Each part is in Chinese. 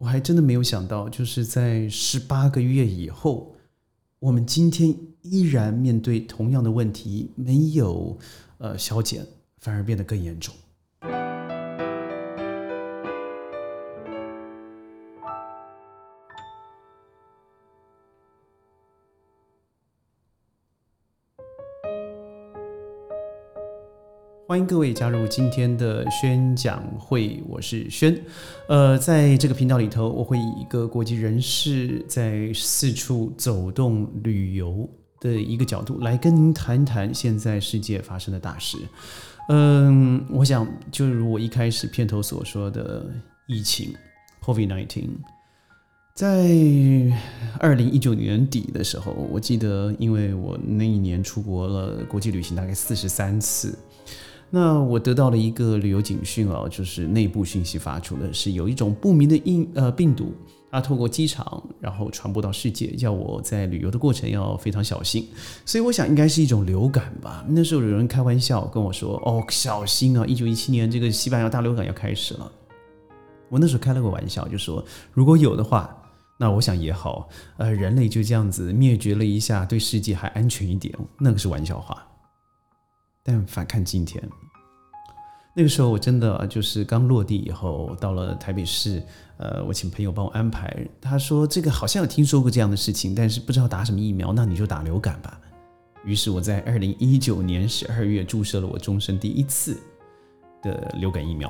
我还真的没有想到，就是在十八个月以后，我们今天依然面对同样的问题，没有呃消减，反而变得更严重。各位加入今天的宣讲会，我是轩。呃，在这个频道里头，我会以一个国际人士在四处走动旅游的一个角度来跟您谈谈现在世界发生的大事。嗯，我想就如我一开始片头所说的，疫情 （COVID-19） 在二零一九年底的时候，我记得，因为我那一年出国了国际旅行大概四十三次。那我得到了一个旅游警讯哦，就是内部讯息发出的是有一种不明的病呃病毒，它透过机场然后传播到世界，叫我在旅游的过程要非常小心。所以我想应该是一种流感吧。那时候有人开玩笑跟我说：“哦，小心啊，一九一七年这个西班牙大流感要开始了。”我那时候开了个玩笑，就说如果有的话，那我想也好，呃，人类就这样子灭绝了一下，对世界还安全一点，那个是玩笑话。但反看今天，那个时候我真的就是刚落地以后，到了台北市，呃，我请朋友帮我安排。他说这个好像有听说过这样的事情，但是不知道打什么疫苗，那你就打流感吧。于是我在二零一九年十二月注射了我终身第一次的流感疫苗。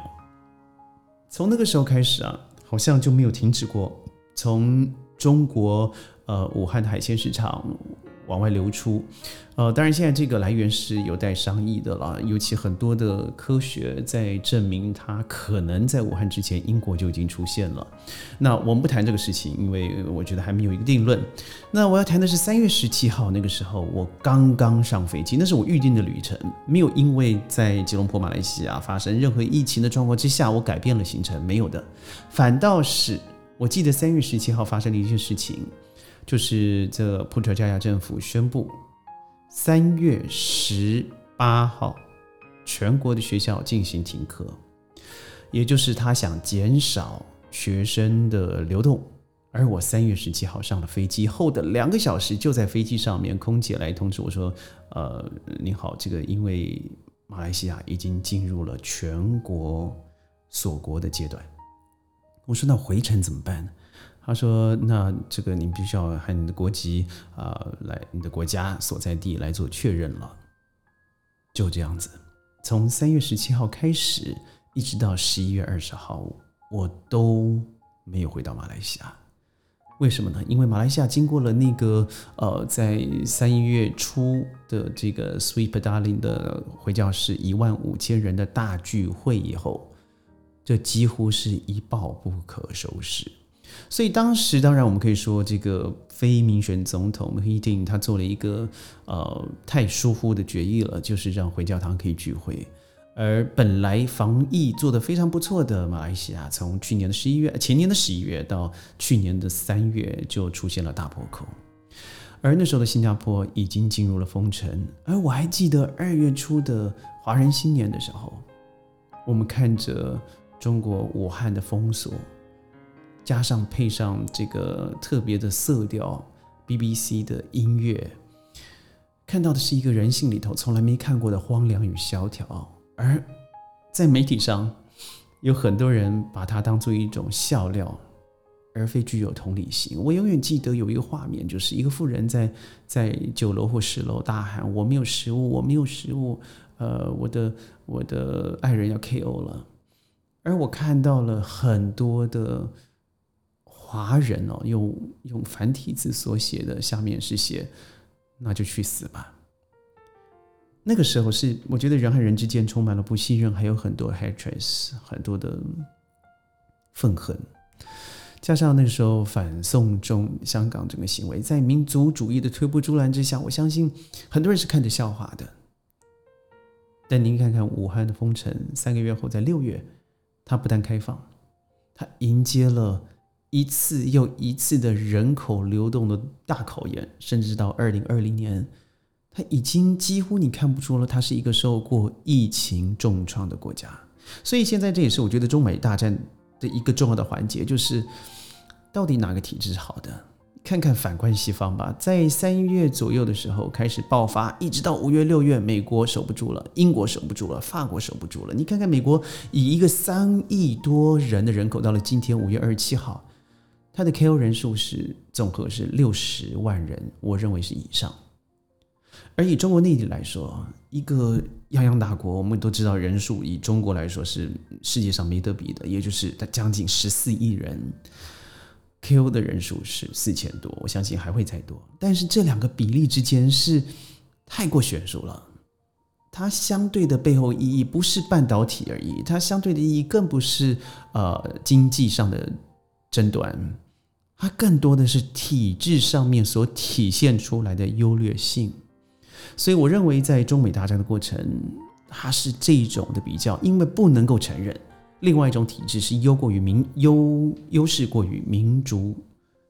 从那个时候开始啊，好像就没有停止过。从中国呃武汉的海鲜市场。往外流出，呃，当然现在这个来源是有待商议的了。尤其很多的科学在证明它可能在武汉之前，英国就已经出现了。那我们不谈这个事情，因为我觉得还没有一个定论。那我要谈的是三月十七号那个时候，我刚刚上飞机，那是我预定的旅程，没有因为在吉隆坡马来西亚发生任何疫情的状况之下，我改变了行程，没有的。反倒是我记得三月十七号发生的一件事情。就是这普特加亚政府宣布，三月十八号全国的学校进行停课，也就是他想减少学生的流动。而我三月十七号上了飞机后的两个小时，就在飞机上面，空姐来通知我说：“呃，你好，这个因为马来西亚已经进入了全国锁国的阶段。”我说：“那回程怎么办呢？”他说：“那这个你必须要和你的国籍啊，来你的国家所在地来做确认了。”就这样子，从三月十七号开始，一直到十一月二十号，我都没有回到马来西亚。为什么呢？因为马来西亚经过了那个呃，在三月初的这个 Sweet Darling 的回教室一万五千人的大聚会以后，这几乎是一爆不可收拾。所以当时，当然我们可以说，这个非民选总统穆希丁他做了一个呃太疏忽的决议了，就是让回教堂可以聚会。而本来防疫做得非常不错的马来西亚，从去年的十一月、前年的十一月到去年的三月，就出现了大破口。而那时候的新加坡已经进入了封城。而我还记得二月初的华人新年的时候，我们看着中国武汉的封锁。加上配上这个特别的色调，BBC 的音乐，看到的是一个人性里头从来没看过的荒凉与萧条。而在媒体上，有很多人把它当做一种笑料，而非具有同理心。我永远记得有一个画面，就是一个妇人在在九楼或十楼大喊：“我没有食物，我没有食物，呃，我的我的爱人要 KO 了。”而我看到了很多的。华人哦，用用繁体字所写的，下面是写“那就去死吧”。那个时候是我觉得人和人之间充满了不信任，还有很多 hatred，很多的愤恨。加上那个时候反送中香港整个行为，在民族主义的推波助澜之下，我相信很多人是看着笑话的。但您看看武汉的封城，三个月后在六月，它不但开放，它迎接了。一次又一次的人口流动的大考验，甚至到二零二零年，它已经几乎你看不出了，它是一个受过疫情重创的国家。所以现在这也是我觉得中美大战的一个重要的环节，就是到底哪个体制是好的？看看反观西方吧，在三月左右的时候开始爆发，一直到五月、六月，美国守不住了，英国守不住了，法国守不住了。你看看美国，以一个三亿多人的人口，到了今天五月二十七号，它的 KO 人数是总和是六十万人，我认为是以上。而以中国内地来说，一个泱泱大国，我们都知道人数以中国来说是世界上没得比的，也就是它将近十四亿人。KO 的人数是四千多，我相信还会再多。但是这两个比例之间是太过悬殊了。它相对的背后意义不是半导体而已，它相对的意义更不是呃经济上的争端，它更多的是体制上面所体现出来的优劣性。所以我认为在中美大战的过程，它是这种的比较，因为不能够承认。另外一种体制是优过于民优优势过于民主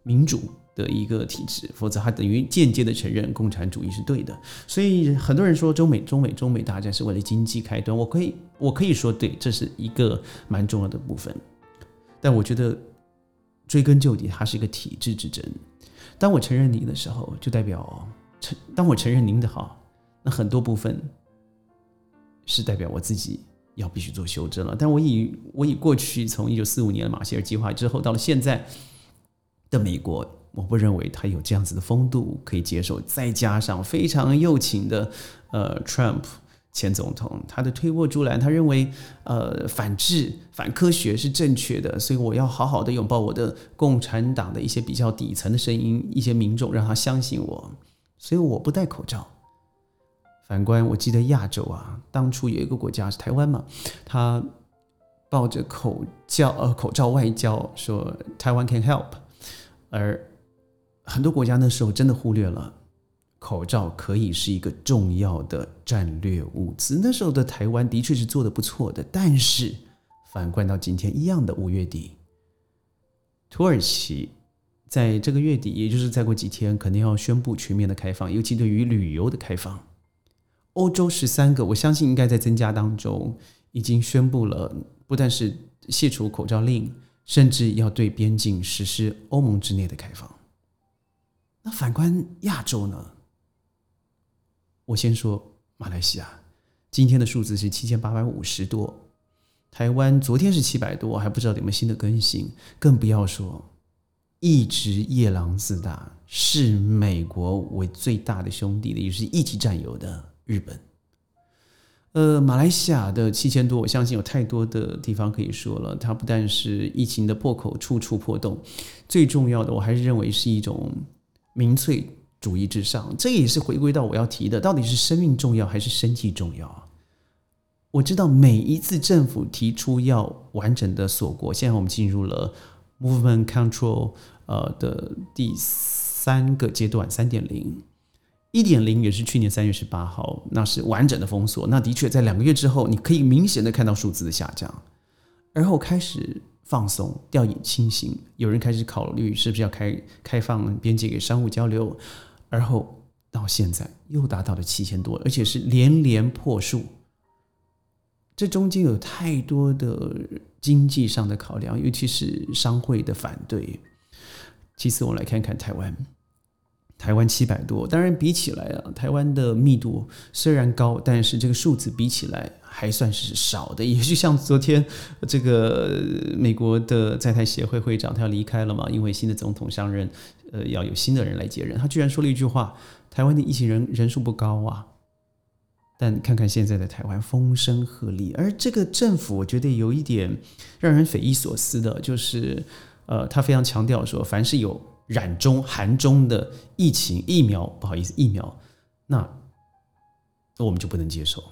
民主的一个体制，否则它等于间接的承认共产主义是对的。所以很多人说中美中美中美大战是为了经济开端，我可以我可以说对，这是一个蛮重要的部分。但我觉得追根究底，它是一个体制之争。当我承认你的时候，就代表承当我承认您的好，那很多部分是代表我自己。要必须做修正了，但我以我以过去从一九四五年的马歇尔计划之后到了现在的美国，我不认为他有这样子的风度可以接受，再加上非常右倾的呃 Trump 前总统，他的推波助澜，他认为呃反智反科学是正确的，所以我要好好的拥抱我的共产党的一些比较底层的声音，一些民众让他相信我，所以我不戴口罩。反观，我记得亚洲啊，当初有一个国家是台湾嘛，他抱着口罩呃口罩外交，说台湾 can help，而很多国家那时候真的忽略了口罩可以是一个重要的战略物资。那时候的台湾的确是做的不错的，但是反观到今天一样的五月底，土耳其在这个月底，也就是再过几天，肯定要宣布全面的开放，尤其对于旅游的开放。欧洲十三个，我相信应该在增加当中，已经宣布了，不但是卸除口罩令，甚至要对边境实施欧盟之内的开放。那反观亚洲呢？我先说马来西亚，今天的数字是七千八百五十多，台湾昨天是七百多，还不知道有没有新的更新，更不要说一直夜郎自大，视美国为最大的兄弟的，也是一起占有的。日本，呃，马来西亚的七千多，我相信有太多的地方可以说了。它不但是疫情的破口处处破洞，最重要的，我还是认为是一种民粹主义之上。这也是回归到我要提的，到底是生命重要还是生计重要？我知道每一次政府提出要完整的锁国，现在我们进入了 movement control 呃的第三个阶段，三点零。一点零也是去年三月十八号，那是完整的封锁。那的确在两个月之后，你可以明显的看到数字的下降，而后开始放松，掉以轻心。有人开始考虑是不是要开开放边界给商务交流，而后到现在又达到了七千多，而且是连连破数。这中间有太多的经济上的考量，尤其是商会的反对。其次，我们来看看台湾。台湾七百多，当然比起来啊，台湾的密度虽然高，但是这个数字比起来还算是少的。也就像昨天这个美国的在台协会会长，他要离开了嘛，因为新的总统上任，呃，要有新的人来接任。他居然说了一句话：“台湾的疫情人人数不高啊。”但看看现在的台湾风声鹤唳，而这个政府我觉得有一点让人匪夷所思的，就是呃，他非常强调说，凡是有。染中、寒中的疫情疫苗，不好意思，疫苗，那那我们就不能接受。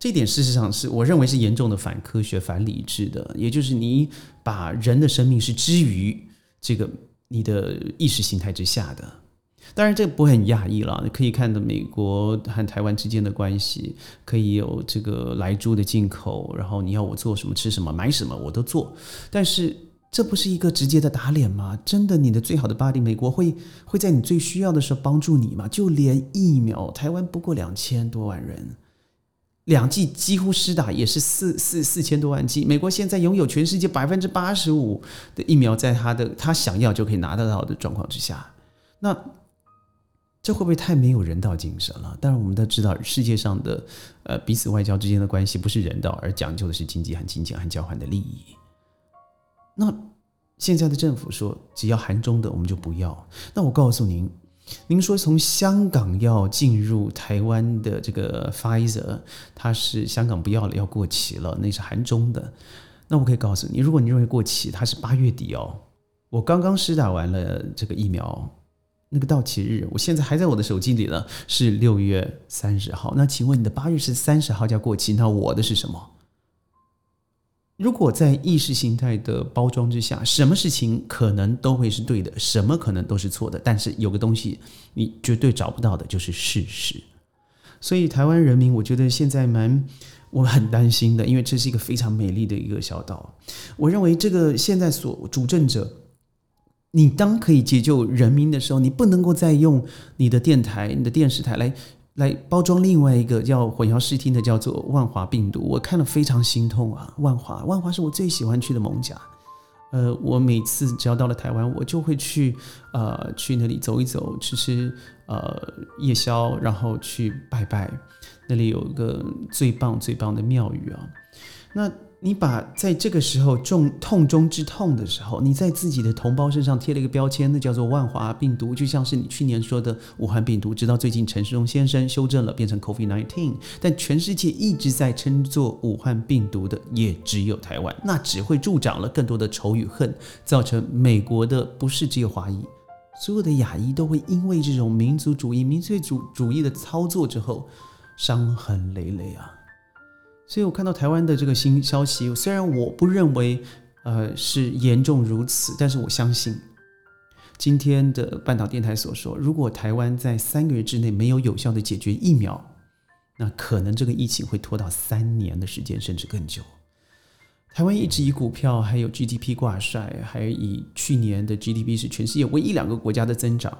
这点事实上是我认为是严重的反科学、反理智的。也就是你把人的生命是置于这个你的意识形态之下的。当然，这不很讶异了。可以看到美国和台湾之间的关系，可以有这个来猪的进口，然后你要我做什么、吃什么、买什么，我都做。但是。这不是一个直接的打脸吗？真的，你的最好的 buddy 美国会会在你最需要的时候帮助你吗？就连疫苗，台湾不过两千多万人，两剂几乎施打也是四四四千多万剂。美国现在拥有全世界百分之八十五的疫苗，在他的他想要就可以拿得到的状况之下，那这会不会太没有人道精神了？当然，我们都知道世界上的呃彼此外交之间的关系不是人道，而讲究的是经济和金钱和交换的利益。那现在的政府说，只要韩中的我们就不要。那我告诉您。您说从香港要进入台湾的这个 Pfizer，它是香港不要了，要过期了，那是韩中的。那我可以告诉你，如果你认为过期，它是八月底哦。我刚刚施打完了这个疫苗，那个到期日，我现在还在我的手机里了，是六月三十号。那请问你的八月是三十号就要过期，那我的是什么？如果在意识形态的包装之下，什么事情可能都会是对的，什么可能都是错的。但是有个东西你绝对找不到的，就是事实。所以台湾人民，我觉得现在蛮我很担心的，因为这是一个非常美丽的一个小岛。我认为这个现在所主政者，你当可以解救人民的时候，你不能够再用你的电台、你的电视台来。来包装另外一个叫混淆视听的，叫做万华病毒。我看了非常心痛啊！万华，万华是我最喜欢去的蒙甲。呃，我每次只要到了台湾，我就会去呃去那里走一走，吃吃呃夜宵，然后去拜拜。那里有一个最棒最棒的庙宇啊。那你把在这个时候重痛中之痛的时候，你在自己的同胞身上贴了一个标签，那叫做万华病毒，就像是你去年说的武汉病毒，直到最近陈世荣先生修正了，变成 COVID-19，但全世界一直在称作武汉病毒的也只有台湾，那只会助长了更多的仇与恨，造成美国的不是只有华裔，所有的亚裔都会因为这种民族主义、民粹主主义的操作之后，伤痕累累啊。所以我看到台湾的这个新消息，虽然我不认为，呃，是严重如此，但是我相信，今天的半岛电台所说，如果台湾在三个月之内没有有效的解决疫苗，那可能这个疫情会拖到三年的时间，甚至更久。台湾一直以股票还有 GDP 挂帅，还以去年的 GDP 是全世界唯一两个国家的增长。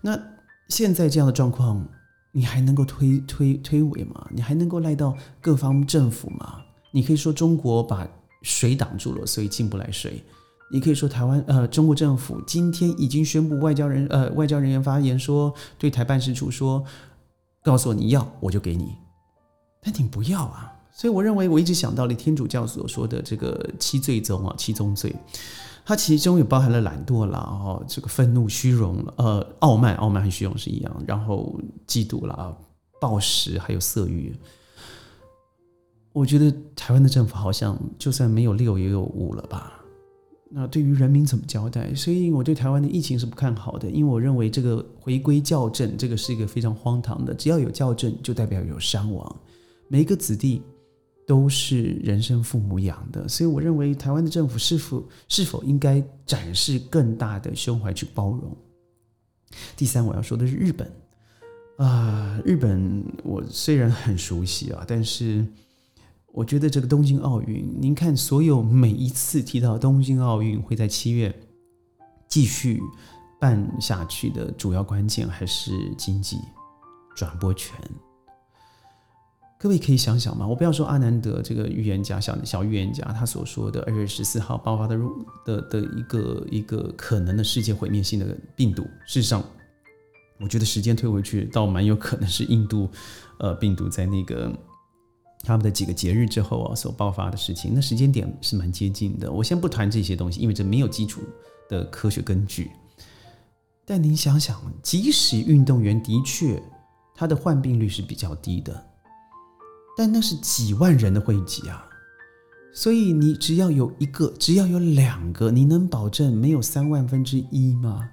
那现在这样的状况。你还能够推推推诿吗？你还能够赖到各方政府吗？你可以说中国把水挡住了，所以进不来水。你可以说台湾呃，中国政府今天已经宣布外交人呃外交人员发言说，对台办事处说，告诉我你要我就给你，但你不要啊。所以我认为我一直想到了天主教所说的这个七罪宗啊，七宗罪。它其中也包含了懒惰啦，哦，这个愤怒、虚荣，呃，傲慢，傲慢和虚荣是一样，然后嫉妒啦、暴食，还有色欲。我觉得台湾的政府好像就算没有六也有五了吧？那对于人民怎么交代？所以我对台湾的疫情是不看好的，因为我认为这个回归校正，这个是一个非常荒唐的。只要有校正，就代表有伤亡，每一个子弟。都是人生父母养的，所以我认为台湾的政府是否是否应该展示更大的胸怀去包容？第三，我要说的是日本啊，日本我虽然很熟悉啊，但是我觉得这个东京奥运，您看所有每一次提到东京奥运会在七月继续办下去的主要关键还是经济转播权。各位可以想想嘛，我不要说阿南德这个预言家，小小预言家他所说的二月十四号爆发的入的的一个一个可能的世界毁灭性的病毒。事实上，我觉得时间推回去，倒蛮有可能是印度，呃，病毒在那个他们的几个节日之后啊所爆发的事情。那时间点是蛮接近的。我先不谈这些东西，因为这没有基础的科学根据。但您想想，即使运动员的确他的患病率是比较低的。但那是几万人的汇集啊，所以你只要有一个，只要有两个，你能保证没有三万分之一吗？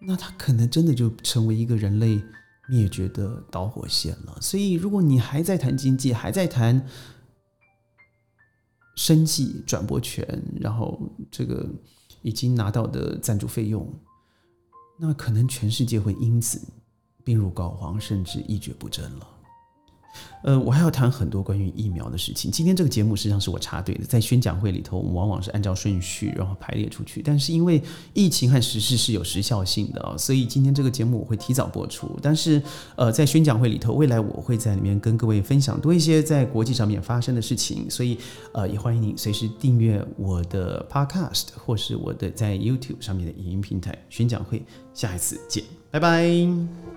那他可能真的就成为一个人类灭绝的导火线了。所以，如果你还在谈经济，还在谈生计、转播权，然后这个已经拿到的赞助费用，那可能全世界会因此病入膏肓，甚至一蹶不振了。呃，我还要谈很多关于疫苗的事情。今天这个节目实际上是我插队的，在宣讲会里头，我们往往是按照顺序然后排列出去。但是因为疫情和时事是有时效性的啊，所以今天这个节目我会提早播出。但是呃，在宣讲会里头，未来我会在里面跟各位分享多一些在国际上面发生的事情。所以呃，也欢迎您随时订阅我的 Podcast 或是我的在 YouTube 上面的影音平台宣讲会。下一次见，拜拜。